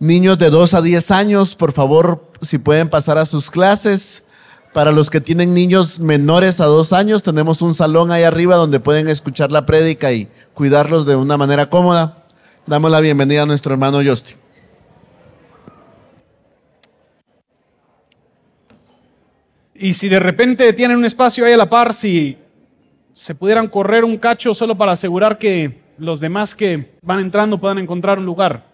Niños de 2 a 10 años, por favor, si pueden pasar a sus clases. Para los que tienen niños menores a 2 años, tenemos un salón ahí arriba donde pueden escuchar la prédica y cuidarlos de una manera cómoda. Damos la bienvenida a nuestro hermano Justin. Y si de repente tienen un espacio ahí a la par, si se pudieran correr un cacho solo para asegurar que los demás que van entrando puedan encontrar un lugar.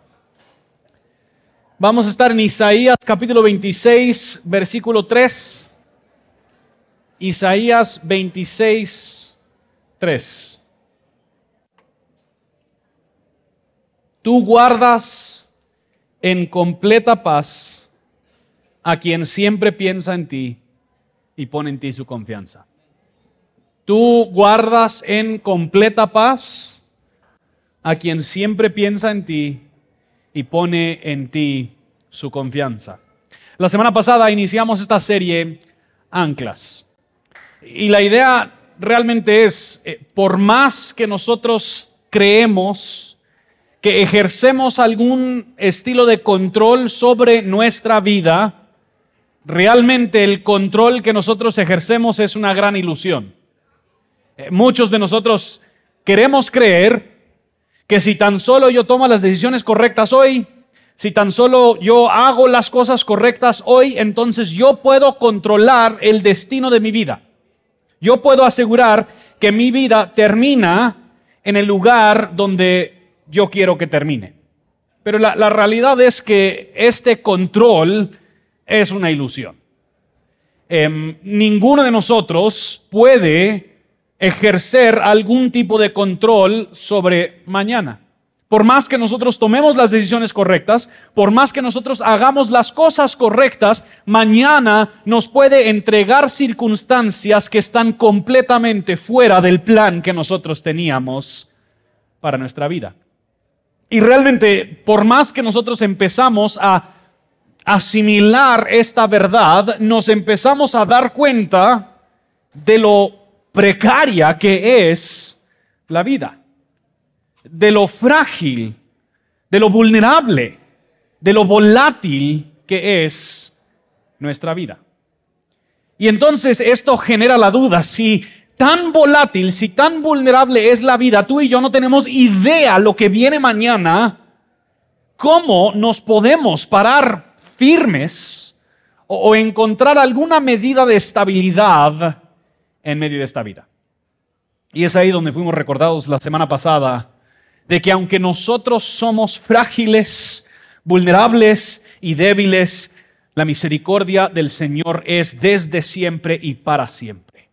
Vamos a estar en Isaías capítulo 26, versículo 3. Isaías 26, 3. Tú guardas en completa paz a quien siempre piensa en ti y pone en ti su confianza. Tú guardas en completa paz a quien siempre piensa en ti y pone en ti su confianza. La semana pasada iniciamos esta serie Anclas. Y la idea realmente es, eh, por más que nosotros creemos que ejercemos algún estilo de control sobre nuestra vida, realmente el control que nosotros ejercemos es una gran ilusión. Eh, muchos de nosotros queremos creer que si tan solo yo tomo las decisiones correctas hoy, si tan solo yo hago las cosas correctas hoy, entonces yo puedo controlar el destino de mi vida. Yo puedo asegurar que mi vida termina en el lugar donde yo quiero que termine. Pero la, realidad es que este control es una ilusión. Em, ninguno de nosotros puede ejercer algún tipo de control sobre mañana. Por más que nosotros tomemos las decisiones correctas, por más que nosotros hagamos las cosas correctas, mañana nos puede entregar circunstancias que están completamente fuera del plan que nosotros teníamos para nuestra vida. Y realmente, por más que nosotros empezamos a asimilar esta verdad, nos empezamos a dar cuenta de lo precaria que es la vida, de lo frágil, de lo vulnerable, de lo volátil que es nuestra vida. Y entonces esto genera la duda, si tan volátil, si tan vulnerable es la vida, tú y yo no tenemos idea lo que viene mañana, ¿cómo nos podemos parar firmes o, encontrar alguna medida de estabilidad en medio de esta vida. Y es ahí donde fuimos recordados la semana pasada de que aunque nosotros somos frágiles, vulnerables y débiles, la misericordia del Señor es desde siempre y para siempre.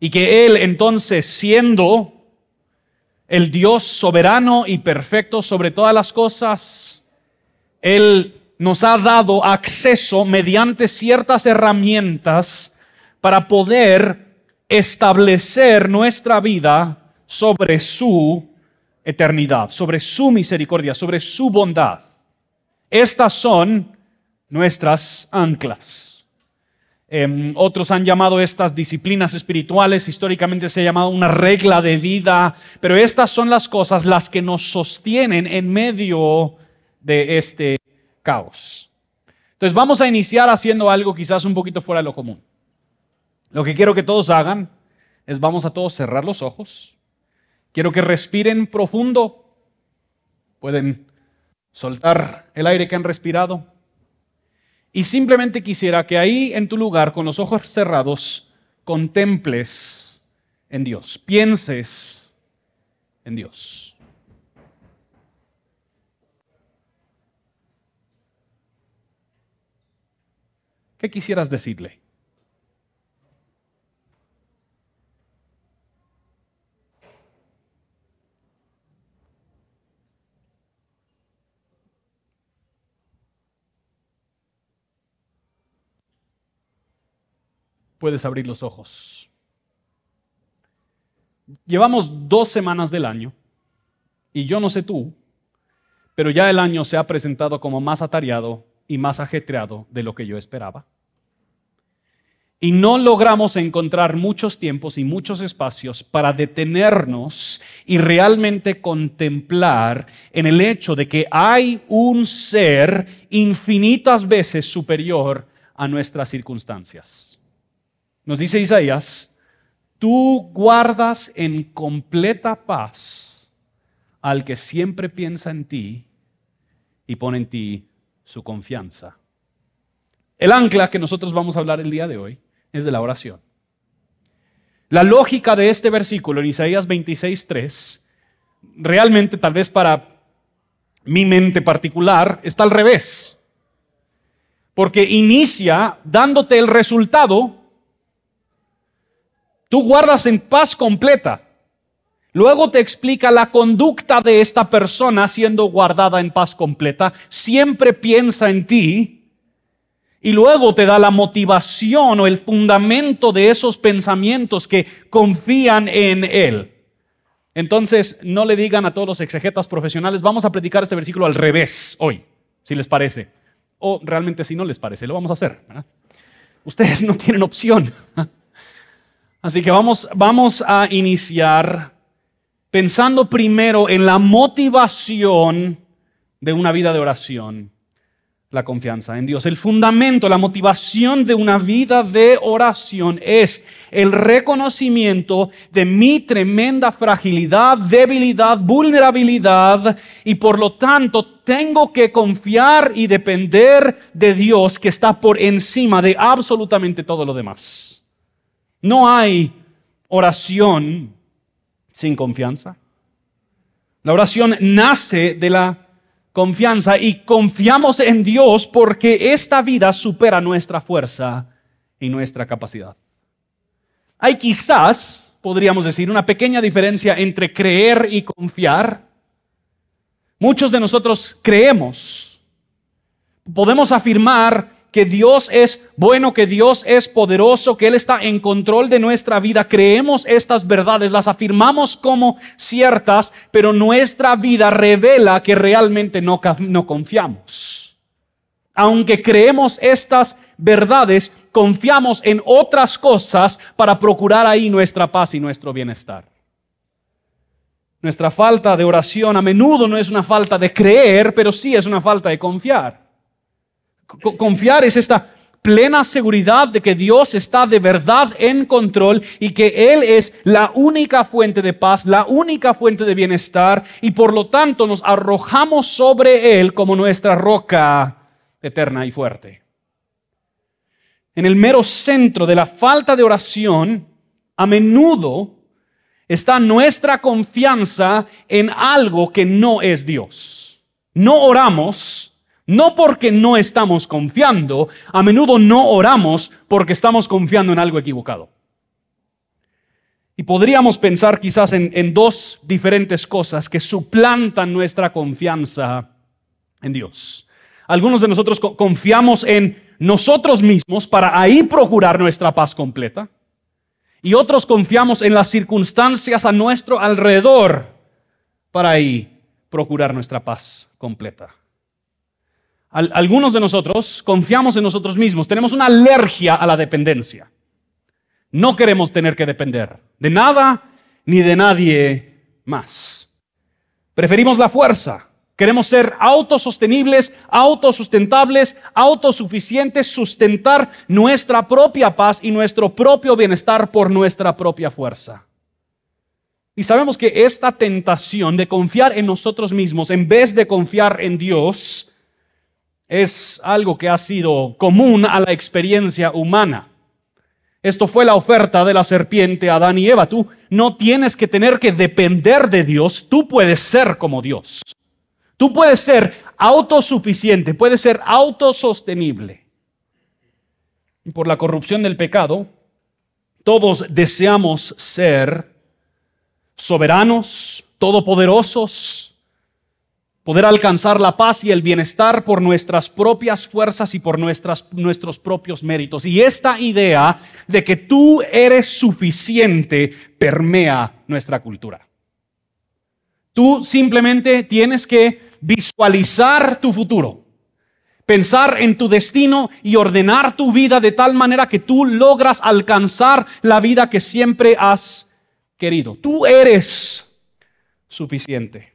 Y que Él entonces, siendo el Dios soberano y perfecto sobre todas las cosas, Él nos ha dado acceso mediante ciertas herramientas para poder establecer nuestra vida sobre su eternidad, sobre su misericordia, sobre su bondad. Estas son nuestras anclas. Em, otros han llamado estas disciplinas espirituales, históricamente se ha llamado una regla de vida, pero estas son las cosas las que nos sostienen en medio de este caos. Entonces vamos a iniciar haciendo algo quizás un poquito fuera de lo común. Lo que quiero que todos hagan es vamos a todos cerrar los ojos. Quiero que respiren profundo. Pueden soltar el aire que han respirado. Y simplemente quisiera que ahí en tu lugar, con los ojos cerrados, contemples en Dios, pienses en Dios. ¿Qué quisieras decirle? Puedes abrir los ojos. Llevamos dos semanas del año y yo no sé tú, pero ya el año se ha presentado como más atareado y más ajetreado de lo que yo esperaba. y no logramos encontrar muchos tiempos y muchos espacios para detenernos y realmente contemplar en el hecho de que hay un ser infinitas veces superior a nuestras circunstancias. Nos dice Isaías, tú guardas en completa paz al que siempre piensa en ti y pone en ti su confianza. El ancla que nosotros vamos a hablar el día de hoy es de la oración. La lógica de este versículo en Isaías 26.3, realmente tal vez para mi mente particular, está al revés. Porque inicia dándote el resultado, tú guardas en paz completa. Luego te explica la conducta de esta persona siendo guardada en paz completa. Siempre piensa en ti y luego te da la motivación o el fundamento de esos pensamientos que confían en Él. Entonces, no le digan a todos los exegetas profesionales, vamos a predicar este versículo al revés hoy, si les parece. O realmente si no les parece, lo vamos a hacer. Ustedes no tienen opción. Así que vamos, vamos a iniciar pensando primero en la motivación de una vida de oración la confianza en Dios. El fundamento, la motivación de una vida de oración es el reconocimiento de mi tremenda fragilidad, debilidad, vulnerabilidad y por lo tanto tengo que confiar y depender de Dios que está por encima de absolutamente todo lo demás. No hay oración sin confianza. La oración nace de la confianza y confiamos en Dios porque esta vida supera nuestra fuerza y nuestra capacidad. Hay quizás, podríamos decir, una pequeña diferencia entre creer y confiar. Muchos de nosotros creemos. Podemos afirmar que Dios es bueno, que Dios es poderoso, que Él está en control de nuestra vida. Creemos estas verdades, las afirmamos como ciertas, pero nuestra vida revela que realmente no, confiamos. Aunque creemos estas verdades, confiamos en otras cosas para procurar ahí nuestra paz y nuestro bienestar. Nuestra falta de oración a menudo no es una falta de creer, pero sí es una falta de confiar. Confiar es esta plena seguridad de que Dios está de verdad en control y que Él es la única fuente de paz, la única fuente de bienestar y por lo tanto nos arrojamos sobre Él como nuestra roca eterna y fuerte. En el mero centro de la falta de oración, a menudo está nuestra confianza en algo que no es Dios. No oramos no porque no estamos confiando, a menudo no oramos porque estamos confiando en algo equivocado. Y podríamos pensar quizás en, dos diferentes cosas que suplantan nuestra confianza en Dios. Algunos de nosotros confiamos en nosotros mismos para ahí procurar nuestra paz completa. Y otros confiamos en las circunstancias a nuestro alrededor para ahí procurar nuestra paz completa algunos de nosotros confiamos en nosotros mismos, tenemos una alergia a la dependencia. No queremos tener que depender de nada ni de nadie más. Preferimos la fuerza. Queremos ser autosostenibles, autosustentables, autosuficientes, sustentar nuestra propia paz y nuestro propio bienestar por nuestra propia fuerza. Y sabemos que esta tentación de confiar en nosotros mismos en vez de confiar en Dios es algo que ha sido común a la experiencia humana. Esto fue la oferta de la serpiente a Adán y Eva. Tú no tienes que tener que depender de Dios, tú puedes ser como Dios. Tú puedes ser autosuficiente, puedes ser autosostenible. Por la corrupción del pecado, todos deseamos ser soberanos, todopoderosos, poder alcanzar la paz y el bienestar por nuestras propias fuerzas y por nuestros propios méritos. Y esta idea de que tú eres suficiente permea nuestra cultura. Tú simplemente tienes que visualizar tu futuro, Pensar en tu destino y ordenar tu vida de tal manera que tú logras alcanzar la vida que siempre has querido. Tú eres suficiente.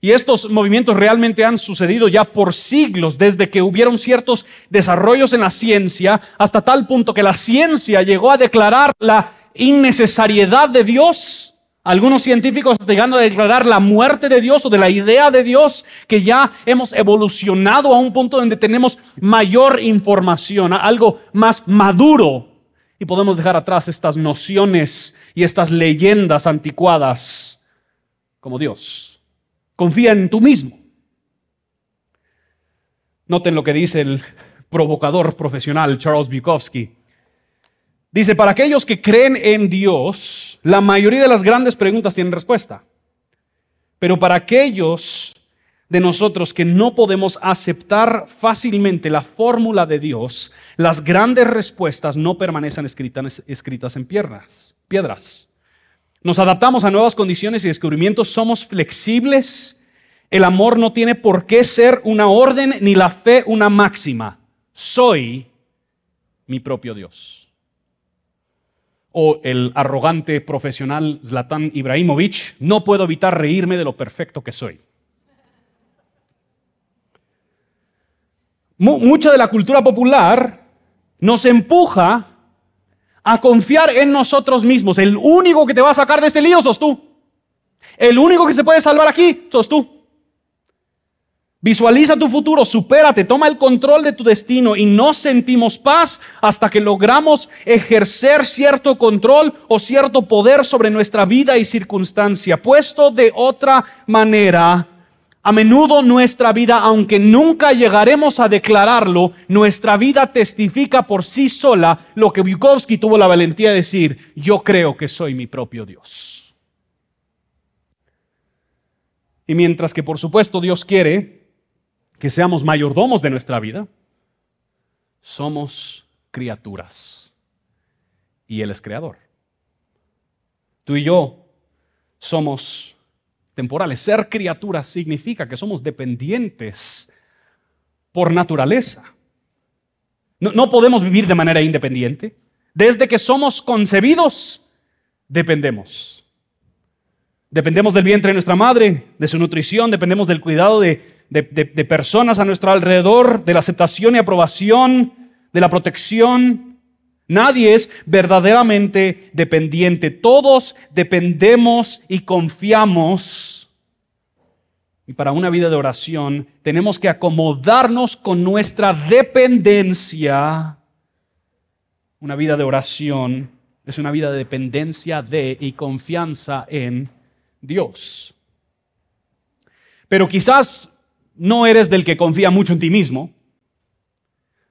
Y estos movimientos realmente han sucedido ya por siglos, desde que hubieron ciertos desarrollos en la ciencia, hasta tal punto que la ciencia llegó a declarar la innecesariedad de Dios algunos científicos están llegando a declarar la muerte de Dios o de la idea de Dios, que ya hemos evolucionado a un punto donde tenemos mayor información, algo más maduro, y podemos dejar atrás estas nociones y estas leyendas anticuadas como Dios. Confía en tú mismo. Noten lo que dice el provocador profesional Charles Bukowski. Dice, para aquellos que creen en Dios, la mayoría de las grandes preguntas tienen respuesta. Pero para aquellos de nosotros que no podemos aceptar fácilmente la fórmula de Dios, las grandes respuestas no permanecen escritas, en piedras, piedras. Nos adaptamos a nuevas condiciones y descubrimientos, somos flexibles. El amor no tiene por qué ser una orden ni la fe una máxima. Soy mi propio Dios o el arrogante profesional Zlatan Ibrahimovic, no puedo evitar reírme de lo perfecto que soy. Mucha de la cultura popular nos empuja a confiar en nosotros mismos. El único que te va a sacar de este lío sos tú. El único que se puede salvar aquí sos tú. Visualiza tu futuro, supérate, toma el control de tu destino y no sentimos paz hasta que logramos ejercer cierto control o cierto poder sobre nuestra vida y circunstancia. Puesto de otra manera, a menudo nuestra vida, aunque nunca llegaremos a declararlo, nuestra vida testifica por sí sola lo que Bukowski tuvo la valentía de decir, yo creo que soy mi propio Dios. Y mientras que por supuesto Dios quiere que seamos mayordomos de nuestra vida, somos criaturas y Él es creador. Tú y yo somos temporales. Ser criaturas significa que somos dependientes por naturaleza. No, no, podemos vivir de manera independiente. Desde que somos concebidos, dependemos. Dependemos del vientre de nuestra madre, de su nutrición, dependemos del cuidado de, de, personas a nuestro alrededor, de la aceptación y aprobación, de la protección. Nadie es verdaderamente dependiente. Todos dependemos y confiamos. Y para una vida de oración tenemos que acomodarnos con nuestra dependencia. Una vida de oración es una vida de dependencia de y confianza en Dios. Pero quizás no eres del que confía mucho en ti mismo,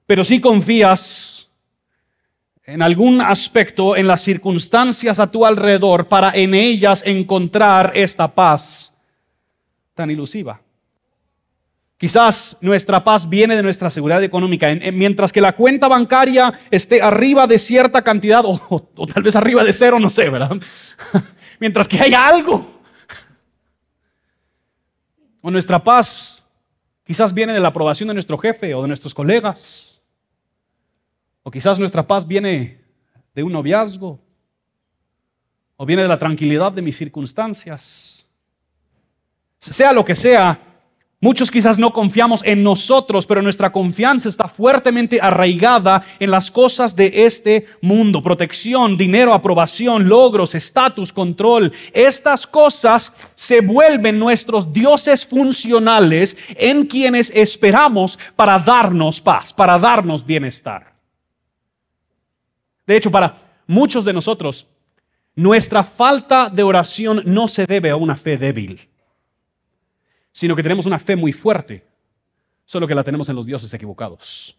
pero sí confías en algún aspecto, en las circunstancias a tu alrededor, para en ellas encontrar esta paz tan ilusiva. Quizás nuestra paz viene de nuestra seguridad económica. Mientras que la cuenta bancaria esté arriba de cierta cantidad, o, tal vez arriba de cero, no sé, ¿verdad? Mientras que haya algo. O nuestra paz Quizás viene de la aprobación de nuestro jefe o de nuestros colegas. O quizás nuestra paz viene de un noviazgo. O viene de la tranquilidad de mis circunstancias. Sea lo que sea, Muchos quizás no confiamos en nosotros, pero nuestra confianza está fuertemente arraigada en las cosas de este mundo. Protección, dinero, aprobación, logros, estatus, control. Estas cosas se vuelven nuestros dioses funcionales en quienes esperamos para darnos paz, para darnos bienestar. De hecho, para muchos de nosotros, nuestra falta de oración no se debe a una fe débil sino que tenemos una fe muy fuerte, solo que la tenemos en los dioses equivocados.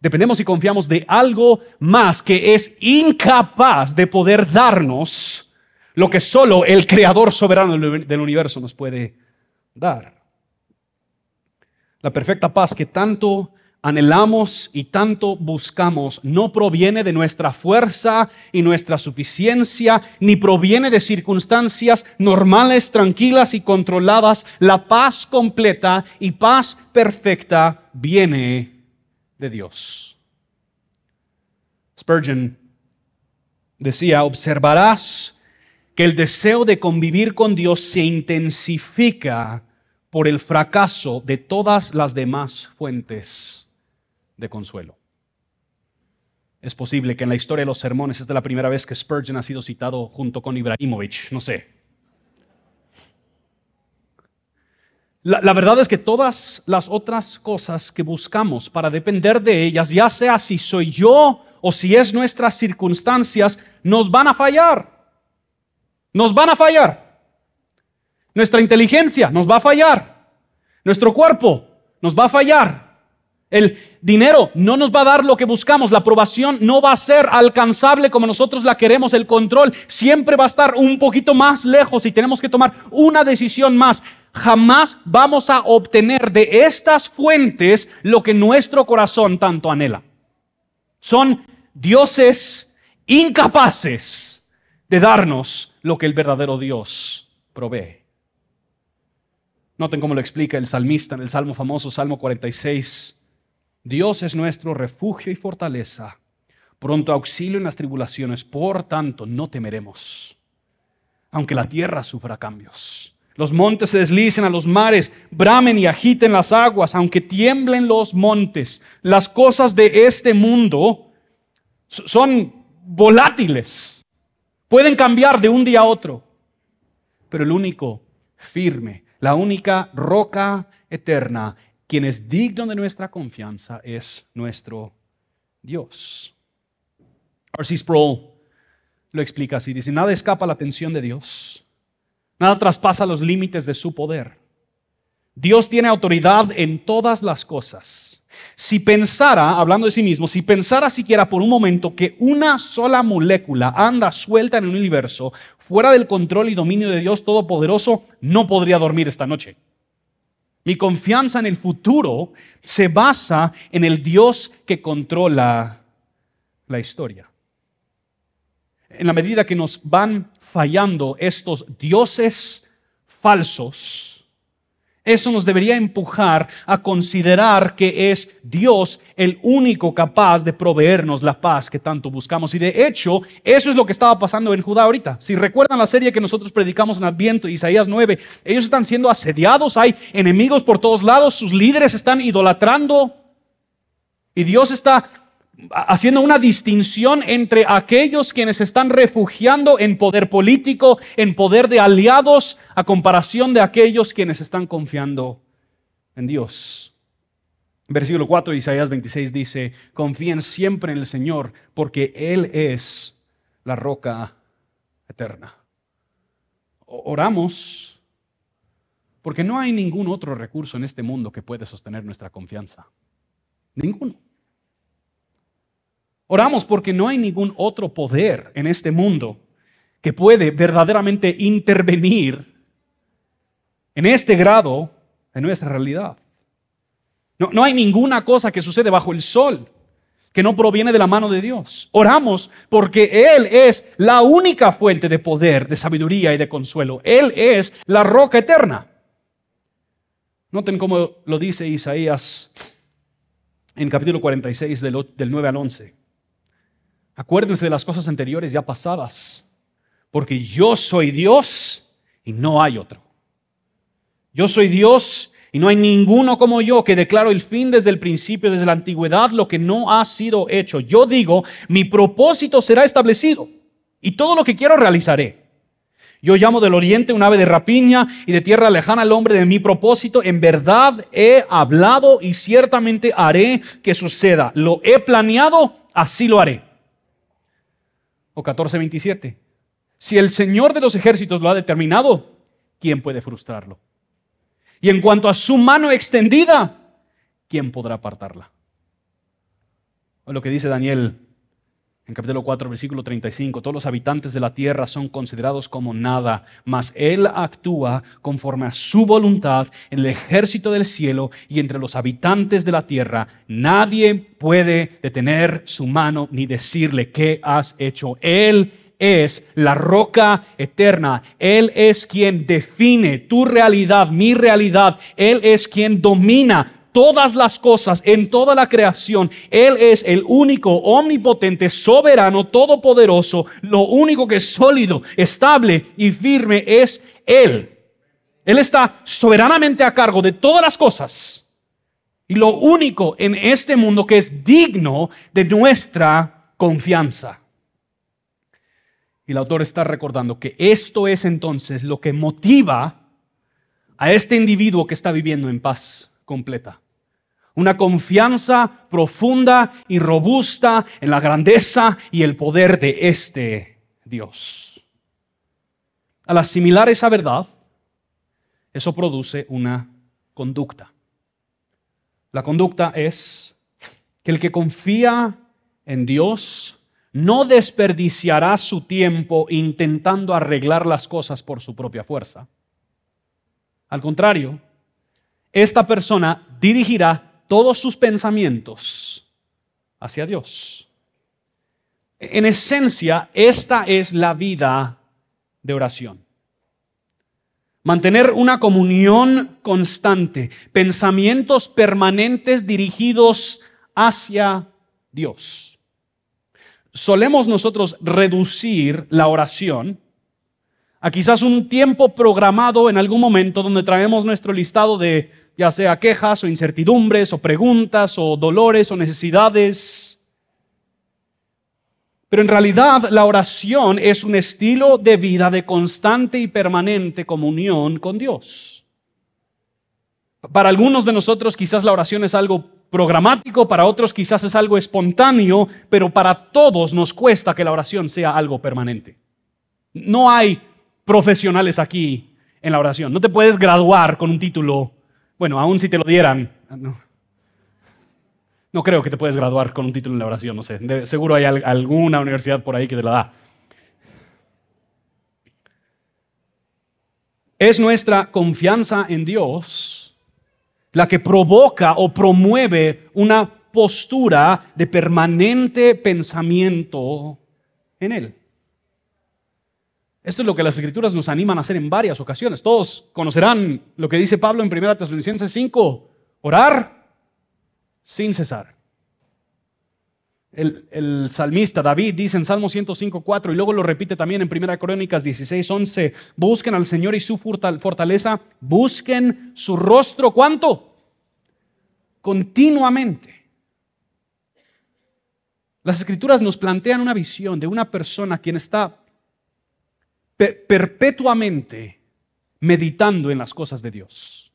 Dependemos y confiamos de algo más que es incapaz de poder darnos lo que solo el creador soberano del universo nos puede dar. La perfecta paz que tanto anhelamos y tanto buscamos no proviene de nuestra fuerza y nuestra suficiencia, ni proviene de circunstancias normales, tranquilas y controladas. La paz completa y paz perfecta viene de Dios. Spurgeon decía, observarás que el deseo de convivir con Dios se intensifica por el fracaso de todas las demás fuentes de consuelo. Es posible que en la historia de los sermones esta es la primera vez que Spurgeon ha sido citado junto con Ibrahimovic, no sé. La, la, verdad es que todas las otras cosas que buscamos para depender de ellas, ya sea si soy yo o si es nuestras circunstancias, nos van a fallar. Nos van a fallar. Nuestra inteligencia nos va a fallar. Nuestro cuerpo nos va a fallar. El dinero no nos va a dar lo que buscamos. La aprobación no va a ser alcanzable como nosotros la queremos. El control siempre va a estar un poquito más lejos y tenemos que tomar una decisión más. Jamás vamos a obtener de estas fuentes lo que nuestro corazón tanto anhela. Son dioses incapaces de darnos lo que el verdadero Dios provee. Noten cómo lo explica el salmista en el salmo famoso, Salmo 46. Dios es nuestro refugio y fortaleza, pronto auxilio en las tribulaciones, por tanto no temeremos, aunque la tierra sufra cambios. Los montes se deslicen a los mares, bramen y agiten las aguas, aunque tiemblen los montes. Las cosas de este mundo son volátiles, pueden cambiar de un día a otro, pero el único firme, la única roca eterna quien es digno de nuestra confianza es nuestro Dios. R.C. Sproul lo explica así, dice, nada escapa a la atención de Dios, nada traspasa los límites de su poder. Dios tiene autoridad en todas las cosas. Si pensara, hablando de sí mismo, si pensara siquiera por un momento que una sola molécula anda suelta en el universo, fuera del control y dominio de Dios Todopoderoso, no podría dormir esta noche. Mi confianza en el futuro se basa en el Dios que controla la historia. En la medida que nos van fallando estos dioses falsos, eso nos debería empujar a considerar que es Dios el único capaz de proveernos la paz que tanto buscamos. Y de hecho, eso es lo que estaba pasando en Judá ahorita. Si recuerdan la serie que nosotros predicamos en Adviento, Isaías 9, ellos están siendo asediados, hay enemigos por todos lados, sus líderes están idolatrando. Y Dios está haciendo una distinción entre aquellos quienes están refugiando en poder político, en poder de aliados, a comparación de aquellos quienes están confiando en Dios. Versículo 4 de Isaías 26 dice, confíen siempre en el Señor, porque Él es la roca eterna. Oramos porque no hay ningún otro recurso en este mundo que puede sostener nuestra confianza. Ninguno. Oramos porque no hay ningún otro poder en este mundo que puede verdaderamente intervenir en este grado en nuestra realidad. No, no, hay ninguna cosa que sucede bajo el sol que no proviene de la mano de Dios. Oramos porque Él es la única fuente de poder, de sabiduría y de consuelo. Él es la roca eterna. Noten cómo lo dice Isaías en capítulo 46 del, del 9 al 11. Acuérdense de las cosas anteriores ya pasadas, porque yo soy Dios y no hay otro. Yo soy Dios y no hay ninguno como yo que declaro el fin desde el principio, desde la antigüedad, lo que no ha sido hecho. Yo digo, mi propósito será establecido y todo lo que quiero realizaré. Yo llamo del oriente un ave de rapiña y de tierra lejana al hombre de mi propósito. En verdad he hablado y ciertamente haré que suceda. Lo he planeado, así lo haré o 14:27. Si el Señor de los ejércitos lo ha determinado, ¿quién puede frustrarlo? Y en cuanto a su mano extendida, ¿quién podrá apartarla? O lo que dice Daniel En capítulo 4, versículo 35, todos los habitantes de la tierra son considerados como nada, mas Él actúa conforme a su voluntad en el ejército del cielo y entre los habitantes de la tierra. Nadie puede detener su mano ni decirle qué has hecho. Él es la roca eterna. Él es quien define tu realidad, mi realidad. Él es quien domina todas las cosas, en toda la creación. Él es el único, omnipotente, soberano, todopoderoso. Lo único que es sólido, estable y firme es Él. Él está soberanamente a cargo de todas las cosas. Y lo único en este mundo que es digno de nuestra confianza. Y el autor está recordando que esto es entonces lo que motiva a este individuo que está viviendo en paz completa. Una confianza profunda y robusta en la grandeza y el poder de este Dios. Al asimilar esa verdad, eso produce una conducta. La conducta es que el que confía en Dios no desperdiciará su tiempo intentando arreglar las cosas por su propia fuerza. Al contrario, esta persona dirigirá todos sus pensamientos hacia Dios. En esencia, esta es la vida de oración. Mantener una comunión constante, pensamientos permanentes dirigidos hacia Dios. Solemos nosotros reducir la oración a quizás un tiempo programado en algún momento donde traemos nuestro listado de ya sea quejas o incertidumbres o preguntas o dolores o necesidades. Pero en realidad la oración es un estilo de vida de constante y permanente comunión con Dios. Para algunos de nosotros quizás la oración es algo programático, para otros quizás es algo espontáneo, pero para todos nos cuesta que la oración sea algo permanente. No hay profesionales aquí en la oración. No te puedes graduar con un título bueno, aún si te lo dieran, no, creo que te puedes graduar con un título en la oración, no sé. seguro hay alguna universidad por ahí que te la da. Es nuestra confianza en Dios la que provoca o promueve una postura de permanente pensamiento en Él. Esto es lo que las escrituras nos animan a hacer en varias ocasiones. Todos conocerán lo que dice Pablo en 1 Tesalonicenses 5, orar sin cesar. El, salmista David dice en Salmo 105, 4 y luego lo repite también en 1 Crónicas 16, 11, busquen al Señor y su fortaleza, busquen su rostro, ¿cuánto? Continuamente. Las escrituras nos plantean una visión de una persona quien está perpetuamente meditando en las cosas de Dios.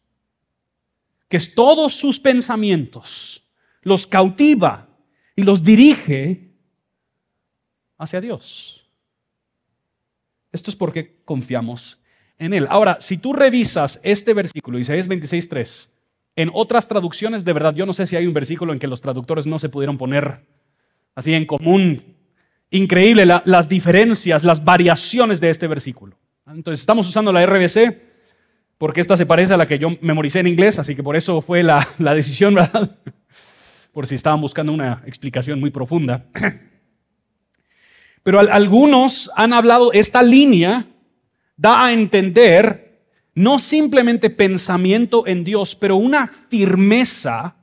Que todos sus pensamientos los cautiva y los dirige hacia Dios. Esto es porque confiamos en Él. Ahora, si tú revisas este versículo, Isaías 26.3, en otras traducciones, de verdad, yo no sé si hay un versículo en que los traductores no se pudieron poner así en común increíble las diferencias, las variaciones de este versículo. Entonces estamos usando la RBC porque esta se parece a la que yo memoricé en inglés, así que por eso fue la, decisión, ¿verdad? Por si estaban buscando una explicación muy profunda. Pero algunos han hablado, esta línea da a entender no simplemente pensamiento en Dios, pero una firmeza.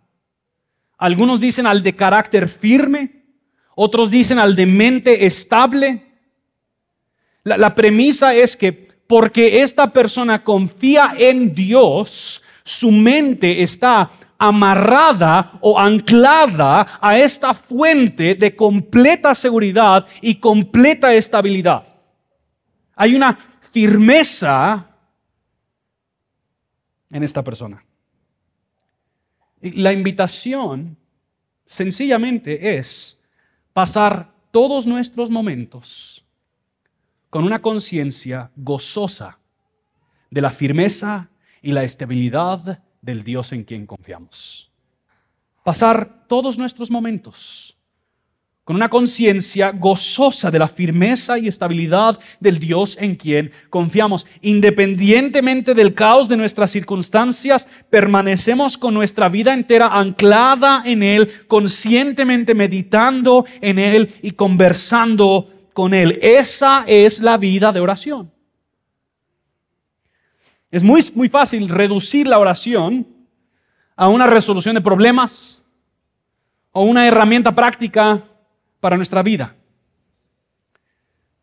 Algunos dicen al de carácter firme, otros dicen al de mente estable. La, premisa es que porque esta persona confía en Dios, su mente está amarrada o anclada a esta fuente de completa seguridad y completa estabilidad. Hay una firmeza en esta persona. La invitación sencillamente es pasar todos nuestros momentos con una conciencia gozosa de la firmeza y la estabilidad del Dios en quien confiamos. Pasar todos nuestros momentos con una conciencia gozosa de la firmeza y estabilidad del Dios en quien confiamos. Independientemente del caos de nuestras circunstancias, permanecemos con nuestra vida entera anclada en Él, conscientemente meditando en Él y conversando con Él. Esa es la vida de oración. Es muy, muy fácil reducir la oración a una resolución de problemas o una herramienta práctica para nuestra vida.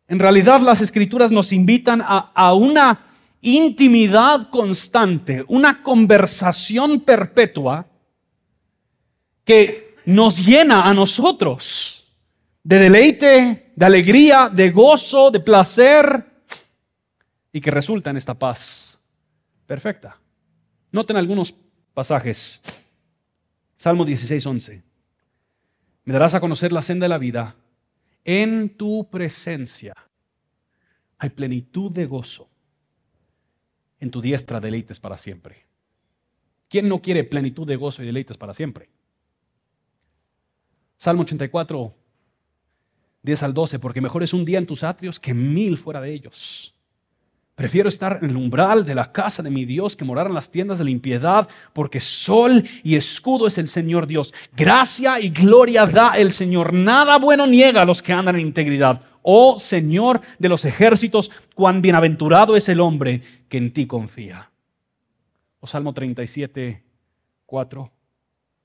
En realidad las escrituras nos invitan a, una intimidad constante, una conversación perpetua que nos llena a nosotros de deleite, de alegría, de gozo, de placer y que resulta en esta paz perfecta. Noten algunos pasajes. Salmo 16, 11. Me darás a conocer la senda de la vida. En tu presencia hay plenitud de gozo. En tu diestra deleites para siempre. ¿Quién no quiere plenitud de gozo y deleites para siempre? Salmo 84, 10 al 12, porque mejor es un día en tus atrios que mil fuera de ellos. Prefiero estar en el umbral de la casa de mi Dios que morar en las tiendas de la impiedad, porque sol y escudo es el Señor Dios. Gracia y gloria da el Señor. Nada bueno niega a los que andan en integridad. Oh Señor de los ejércitos, cuán bienaventurado es el hombre que en ti confía. O Salmo 37, 4.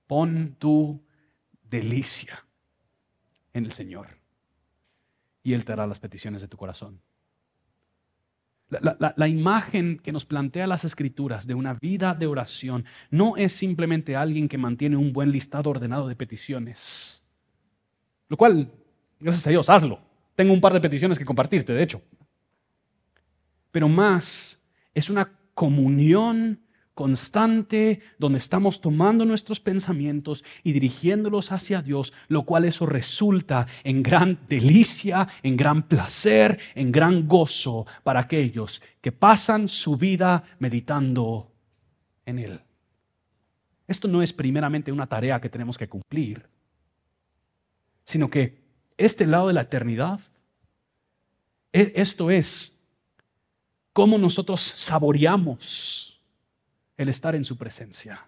Pon tu delicia en el Señor y Él te hará las peticiones de tu corazón. La, imagen que nos plantea las escrituras de una vida de oración no es simplemente alguien que mantiene un buen listado ordenado de peticiones. Lo cual, gracias a Dios, hazlo. Tengo un par de peticiones que compartirte, de hecho. Pero más, es una comunión constante donde estamos tomando nuestros pensamientos y dirigiéndolos hacia Dios, lo cual eso resulta en gran delicia, en gran placer, en gran gozo para aquellos que pasan su vida meditando en Él. Esto no es primeramente una tarea que tenemos que cumplir, sino que este lado de la eternidad, e, esto es cómo nosotros saboreamos el estar en su presencia.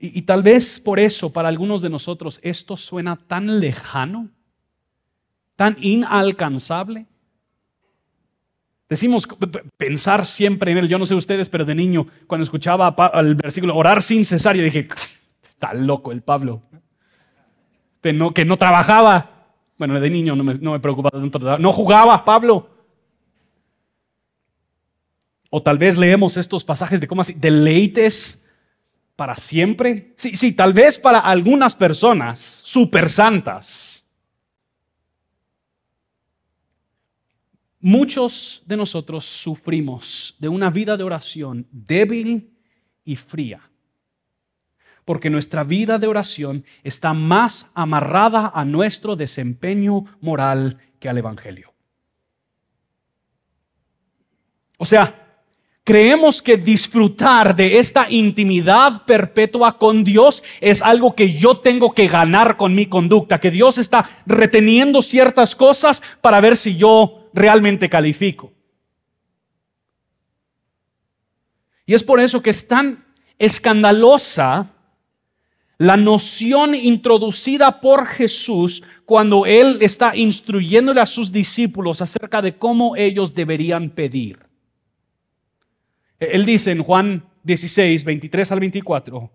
Y, tal vez por eso para algunos de nosotros esto suena tan lejano, tan inalcanzable. Decimos pensar siempre en él. Yo no sé ustedes, pero de niño, cuando escuchaba el versículo orar sin cesar, yo dije, está loco el Pablo. Que no, que no trabajaba. Bueno, de niño no me, no me preocupaba tanto. No jugaba Pablo. O tal vez leemos estos pasajes de cómo así, deleites para siempre. Sí, sí, tal vez para algunas personas super santas. Muchos de nosotros sufrimos de una vida de oración débil y fría. Porque nuestra vida de oración está más amarrada a nuestro desempeño moral que al Evangelio. O sea, Creemos que disfrutar de esta intimidad perpetua con Dios es algo que yo tengo que ganar con mi conducta, que Dios está reteniendo ciertas cosas para ver si yo realmente califico. Y es por eso que es tan escandalosa la noción introducida por Jesús cuando Él está instruyéndole a sus discípulos acerca de cómo ellos deberían pedir. Él dice en Juan 16, 23 al 24,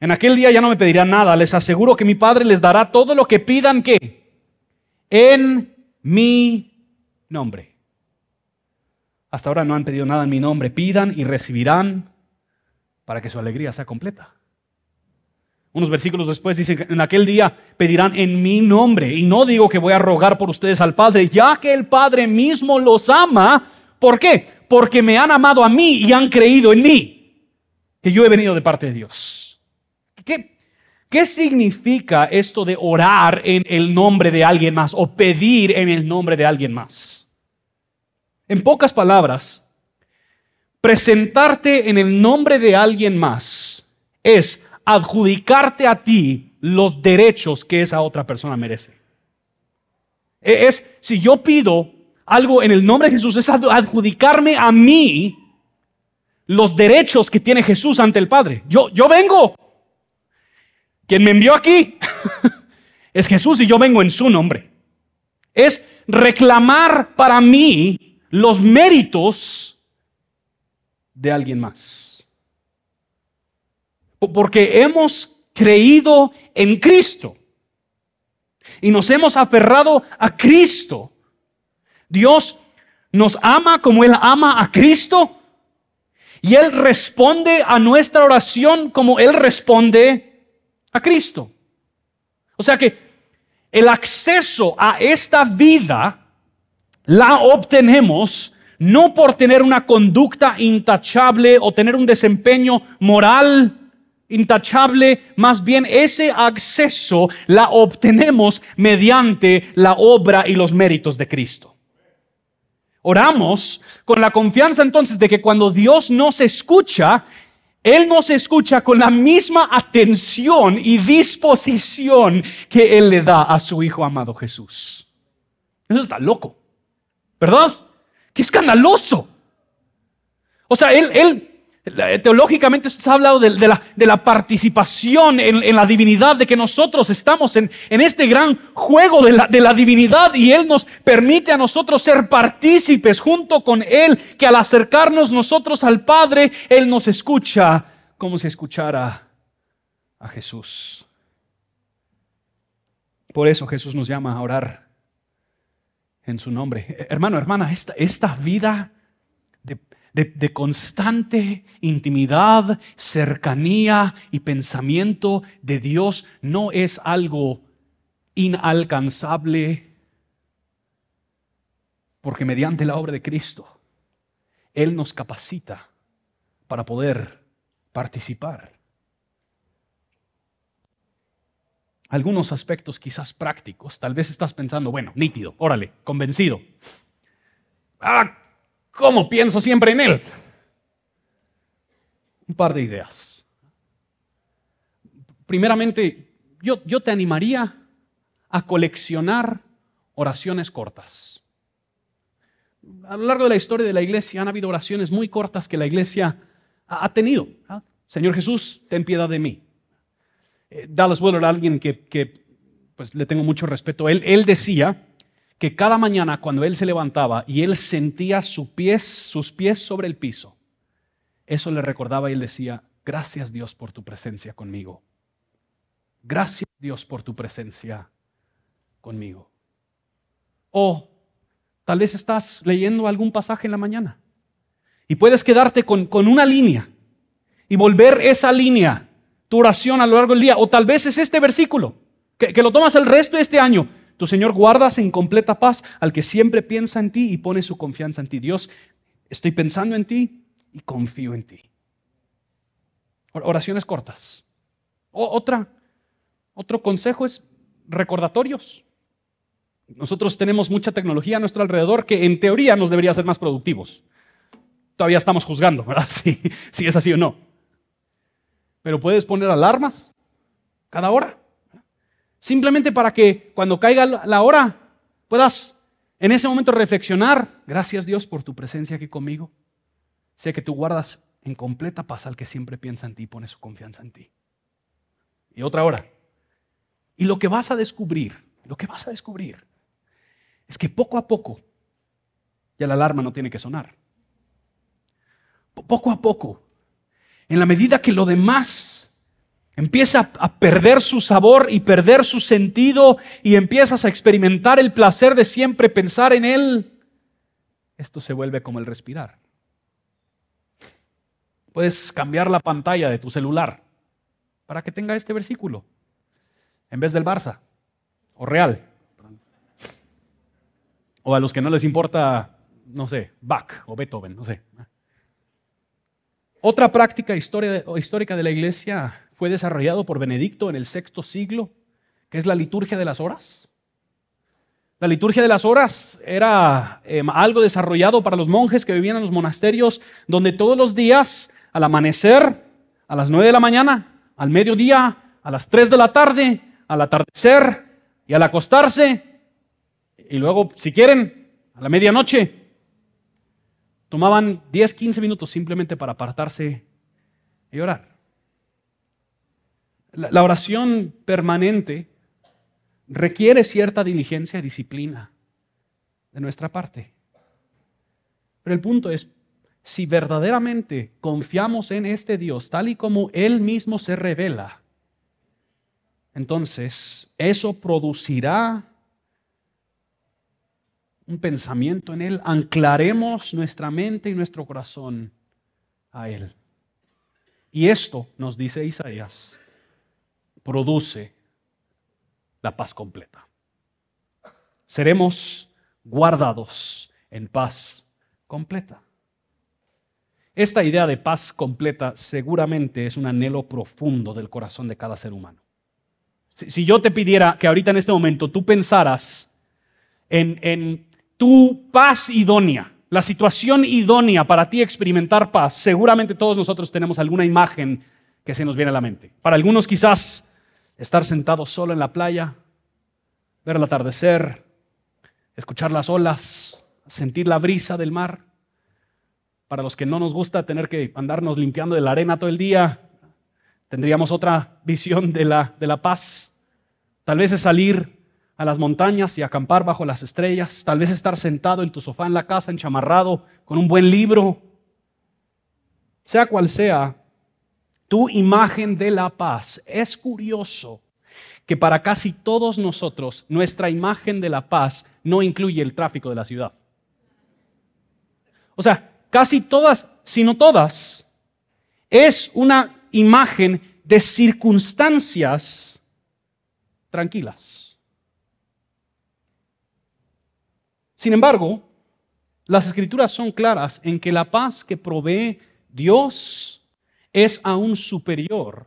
en aquel día ya no me pedirán nada, les aseguro que mi Padre les dará todo lo que pidan que en mi nombre. Hasta ahora no han pedido nada en mi nombre, pidan y recibirán para que su alegría sea completa. Unos versículos después dicen en aquel día pedirán en mi nombre. Y no digo que voy a rogar por ustedes al Padre, ya que el Padre mismo los ama ¿Por qué? Porque me han amado a mí y han creído en mí, que yo he venido de parte de Dios. ¿Qué, ¿Qué significa esto de orar en el nombre de alguien más o pedir en el nombre de alguien más? En pocas palabras, presentarte en el nombre de alguien más es adjudicarte a ti los derechos que esa otra persona merece. E, es, si yo pido algo en el nombre de Jesús, es adjudicarme a mí los derechos que tiene Jesús ante el Padre. Yo, yo vengo. Quien me envió aquí es Jesús y yo vengo en su nombre. Es reclamar para mí los méritos de alguien más. Porque hemos creído en Cristo y nos hemos aferrado a Cristo. Dios nos ama como Él ama a Cristo y Él responde a nuestra oración como Él responde a Cristo. O sea que el acceso a esta vida la obtenemos no por tener una conducta intachable o tener un desempeño moral intachable, más bien ese acceso la obtenemos mediante la obra y los méritos de Cristo. Oramos con la confianza entonces de que cuando Dios nos escucha, Él nos escucha con la misma atención y disposición que Él le da a su Hijo amado Jesús. Eso está loco, ¿verdad? Qué escandaloso. O sea, Él, él Teológicamente se ha hablado de, la, participación en, la divinidad, de que nosotros estamos en, este gran juego de la, divinidad y Él nos permite a nosotros ser partícipes junto con Él, que al acercarnos nosotros al Padre, Él nos escucha como si escuchara a Jesús. Por eso Jesús nos llama a orar en su nombre. Hermano, hermana, esta vida de, constante intimidad, cercanía y pensamiento de Dios no es algo inalcanzable, porque mediante la obra de Cristo, Él nos capacita para poder participar. Algunos aspectos quizás prácticos, tal vez estás pensando, bueno, nítido, órale, convencido. Ah, ¿Cómo pienso siempre en Él? Un par de ideas. Primeramente, yo, yo te animaría a coleccionar oraciones cortas. A lo largo de la historia de la iglesia han habido oraciones muy cortas que la iglesia ha tenido. Señor Jesús, ten piedad de mí. Eh, Dallas Willard, alguien que, pues, le tengo mucho respeto, él, él decía que cada mañana cuando él se levantaba y él sentía sus pies, sobre el piso, eso le recordaba y él decía, gracias Dios por tu presencia conmigo. Gracias Dios por tu presencia conmigo. O tal vez estás leyendo algún pasaje en la mañana y puedes quedarte con, una línea y volver esa línea, tu oración a lo largo del día. O tal vez es este versículo, que, que lo tomas el resto de este año tu Señor guardas en completa paz al que siempre piensa en ti y pone su confianza en ti. Dios, estoy pensando en ti y confío en ti. Oraciones cortas. otra, otro consejo es recordatorios. Nosotros tenemos mucha tecnología a nuestro alrededor que en teoría nos debería hacer más productivos. Todavía estamos juzgando, ¿verdad? Si es así o no. Pero puedes poner alarmas cada hora. Simplemente para que cuando caiga la hora puedas en ese momento reflexionar, gracias Dios por tu presencia aquí conmigo. Sé que tú guardas en completa paz al que siempre piensa en ti y pone su confianza en ti. Y otra hora. Y lo que vas a descubrir, lo que vas a descubrir, es que poco a poco ya la alarma no tiene que sonar. Poco a poco, en la medida que lo demás Empieza a perder su sabor y perder su sentido y empiezas a experimentar el placer de siempre pensar en Él. Esto se vuelve como el respirar. Puedes cambiar la pantalla de tu celular para que tenga este versículo en vez del Barça o Real. O a los que no les importa, no sé, Bach o Beethoven, no sé. Otra práctica histórica de la iglesia fue desarrollado por Benedicto en el sexto siglo, que es la liturgia de las horas. La liturgia de las horas era em, algo desarrollado para los monjes que vivían en los monasterios, donde todos los días, al amanecer, a las nueve de la mañana, al mediodía, a las 3 de la tarde, al atardecer y al acostarse. Y luego, si quieren, a la medianoche, tomaban 10, 15 minutos simplemente para apartarse y orar. La, oración permanente requiere cierta diligencia y disciplina de nuestra parte. Pero el punto es, si verdaderamente confiamos en este Dios tal y como Él mismo se revela, entonces eso producirá un pensamiento en Él, anclaremos nuestra mente y nuestro corazón a Él. Y esto, nos dice Isaías, produce la paz completa. Seremos guardados en paz completa. Esta idea de paz completa seguramente es un anhelo profundo del corazón de cada ser humano. Si, yo te pidiera que ahorita en este momento tú pensaras en, en tu paz idónea, la situación idónea para ti experimentar paz, seguramente todos nosotros tenemos alguna imagen que se nos viene a la mente. Para algunos quizás estar sentado solo en la playa, ver el atardecer, escuchar las olas, sentir la brisa del mar. Para los que no nos gusta tener que andarnos limpiando de la arena todo el día, tendríamos otra visión de la, de la paz. Tal vez es salir a las montañas y acampar bajo las estrellas. Tal vez estar sentado en tu sofá en la casa, enchamarrado, con un buen libro. Sea cual sea tu imagen de la paz. Es curioso que para casi todos nosotros nuestra imagen de la paz no incluye el tráfico de la ciudad. O sea, casi todas, sino todas, es una imagen de circunstancias tranquilas. Sin embargo, las escrituras son claras en que la paz que provee Dios es aún superior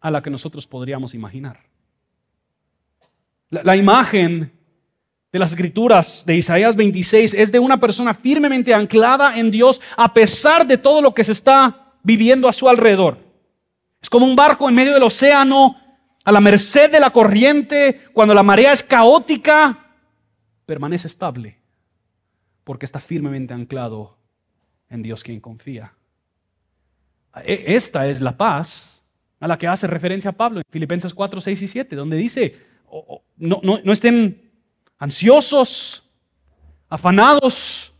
a la que nosotros podríamos imaginar. La, imagen de las escrituras de Isaías 26 es de una persona firmemente anclada en Dios a pesar de todo lo que se está viviendo a su alrededor. Es como un barco en medio del océano, a la merced de la corriente, cuando la marea es caótica, permanece estable porque está firmemente anclado en Dios quien confía. E, esta es la paz a la que hace referencia Pablo en Filipenses 4, 6 y 7, donde dice, no, no estén ansiosos, afanados,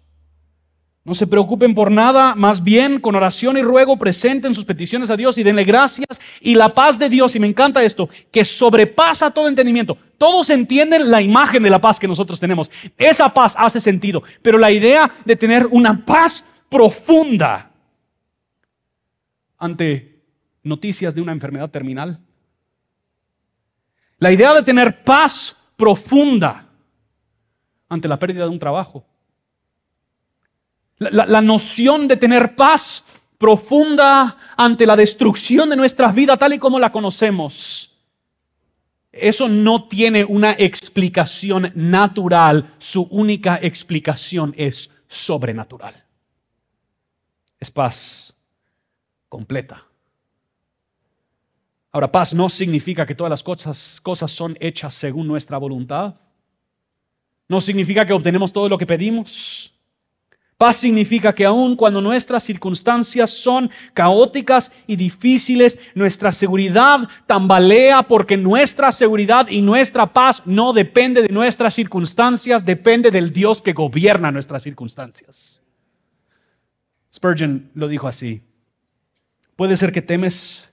no se preocupen por nada, más bien con oración y ruego presenten sus peticiones a Dios y denle gracias. Y la paz de Dios, y me encanta esto, que sobrepasa todo entendimiento. Todos entienden la imagen de la paz que nosotros tenemos. Esa paz hace sentido, pero la idea de tener una paz profunda ante noticias de una enfermedad terminal. La idea de tener paz profunda ante la pérdida de un trabajo. La, noción de tener paz profunda ante la destrucción de nuestra vida tal y como la conocemos. Eso no tiene una explicación natural, su única explicación es sobrenatural. Es paz completa. Ahora, paz no significa que todas las cosas, cosas son hechas según nuestra voluntad. No significa que obtenemos todo lo que pedimos. Paz significa que aun cuando nuestras circunstancias son caóticas y difíciles, nuestra seguridad tambalea porque nuestra seguridad y nuestra paz no depende de nuestras circunstancias, depende del Dios que gobierna nuestras circunstancias. Spurgeon lo dijo así. Puede ser que temes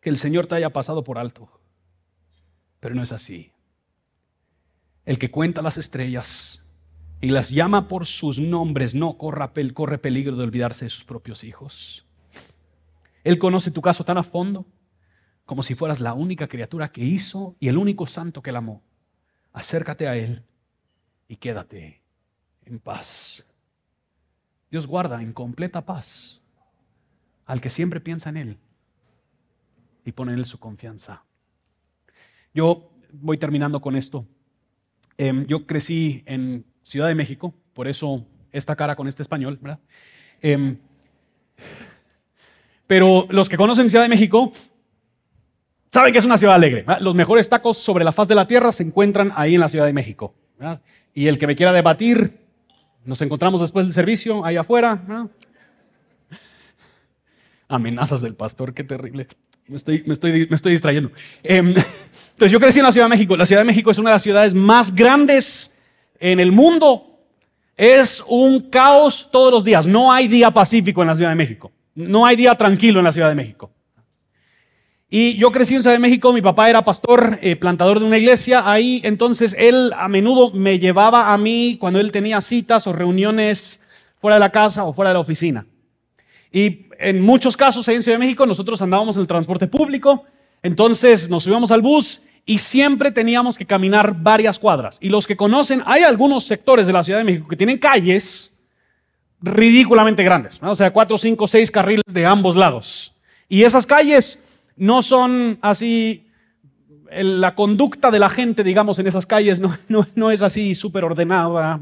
que el Señor te haya pasado por alto, pero no es así. El que cuenta las estrellas y las llama por sus nombres no corre peligro de olvidarse de sus propios hijos. Él conoce tu caso tan a fondo como si fueras la única criatura que hizo y el único santo que él amó. Acércate a Él y quédate en paz. Dios guarda en completa paz al que siempre piensa en Él y pone en Él su confianza. Yo voy terminando con esto. Em, yo crecí en Ciudad de México, por eso esta cara con este español, ¿verdad? Em, pero los que conocen Ciudad de México saben que es una ciudad alegre. Los mejores tacos sobre la faz de la tierra se encuentran ahí en la Ciudad de México. Y el que me quiera debatir, nos encontramos después del servicio, ahí afuera. Amenazas del pastor, qué terrible. Me estoy, me estoy, me estoy distrayendo. Em, entonces yo crecí en la Ciudad de México. La Ciudad de México es una de las ciudades más grandes en el mundo. Es un caos todos los días. No hay día pacífico en la Ciudad de México. No hay día tranquilo en la Ciudad de México. Y yo crecí en Ciudad de México, mi papá era pastor, eh, plantador de una iglesia ahí, entonces él a menudo me llevaba a mí cuando él tenía citas o reuniones fuera de la casa o fuera de la oficina. Y en muchos casos en Ciudad de México nosotros andábamos en el transporte público, entonces nos subíamos al bus y siempre teníamos que caminar varias cuadras. Y los que conocen, hay algunos sectores de la Ciudad de México que tienen calles ridículamente grandes, o sea, cuatro, cinco, seis carriles de ambos lados. Y esas calles no son así, la conducta de la gente, digamos, en esas calles no, es así súper ordenada.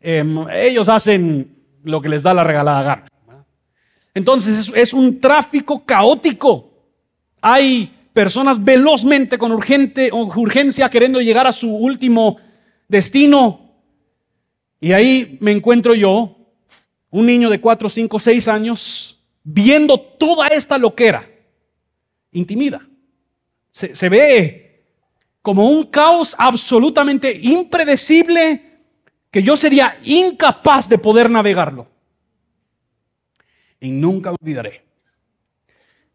Em, ellos hacen lo que les da la regalada gana. Entonces es, un tráfico caótico. Hay personas velozmente con urgente, urgencia queriendo llegar a su último destino. Y ahí me encuentro yo, un niño de 4, 5, 6 años, viendo toda esta loquera intimida. Se, ve como un caos absolutamente impredecible que yo sería incapaz de poder navegarlo. Y nunca olvidaré.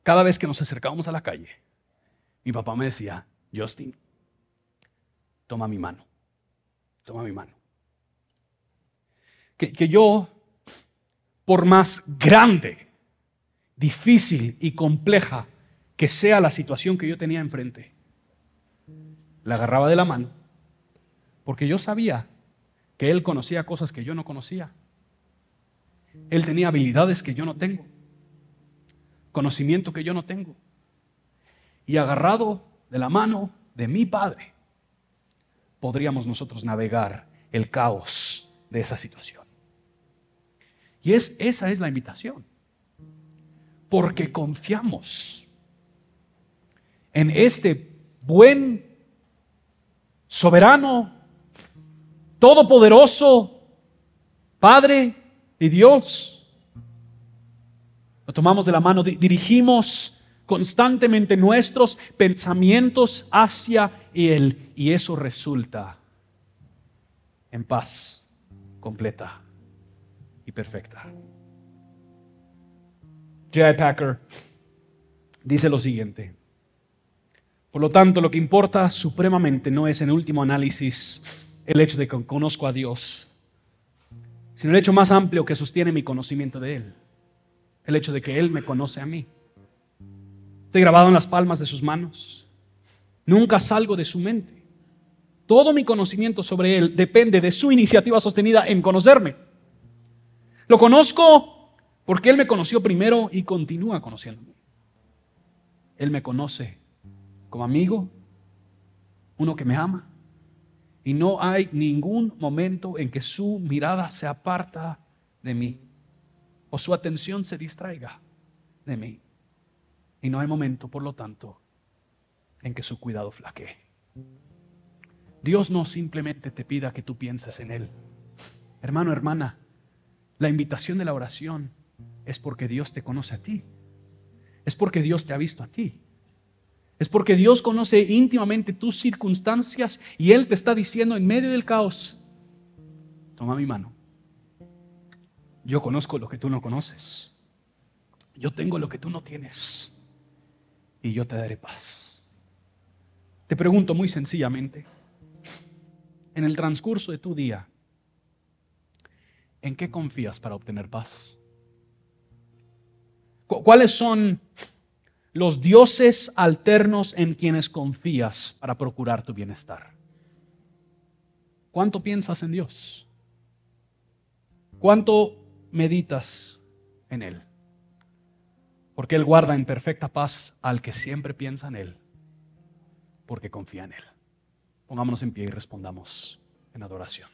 Cada vez que nos acercábamos a la calle, mi papá me decía, Justin, toma mi mano, toma mi mano. Que, que yo, por más grande, difícil y compleja que sea la situación que yo tenía enfrente. La agarraba de la mano, porque yo sabía que él conocía cosas que yo no conocía. Él tenía habilidades que yo no tengo, conocimiento que yo no tengo. Y agarrado de la mano de mi Padre, podríamos nosotros navegar el caos de esa situación. Y es, esa es la invitación. Porque confiamos en este buen, soberano, todopoderoso Padre y Dios. Lo tomamos de la mano, dirigimos constantemente nuestros pensamientos hacia Él y eso resulta en paz completa y perfecta. J. Packer dice lo siguiente. Por lo tanto, lo que importa supremamente no es en último análisis el hecho de que conozco a Dios, sino el hecho más amplio que sostiene mi conocimiento de Él, el hecho de que Él me conoce a mí. Estoy grabado en las palmas de sus manos, nunca salgo de su mente. Todo mi conocimiento sobre Él depende de su iniciativa sostenida en conocerme. Lo conozco porque Él me conoció primero y continúa conociéndome. Él me conoce como amigo, uno que me ama. Y no hay ningún momento en que su mirada se aparta de mí o su atención se distraiga de mí. Y no hay momento, por lo tanto, en que su cuidado flaquee. Dios no simplemente te pida que tú pienses en Él. Hermano, hermana, la invitación de la oración es porque Dios te conoce a ti. Es porque Dios te ha visto a ti. Es porque Dios conoce íntimamente tus circunstancias y Él te está diciendo en medio del caos, toma mi mano. Yo conozco lo que tú no conoces. Yo tengo lo que tú no tienes. Y yo te daré paz. Te pregunto muy sencillamente, en el transcurso de tu día, ¿en qué confías para obtener paz? ¿Cuáles son los dioses alternos en quienes confías para procurar tu bienestar. ¿Cuánto piensas en Dios? ¿Cuánto meditas en Él? Porque Él guarda en perfecta paz al que siempre piensa en Él, porque confía en Él. Pongámonos en pie y respondamos en adoración.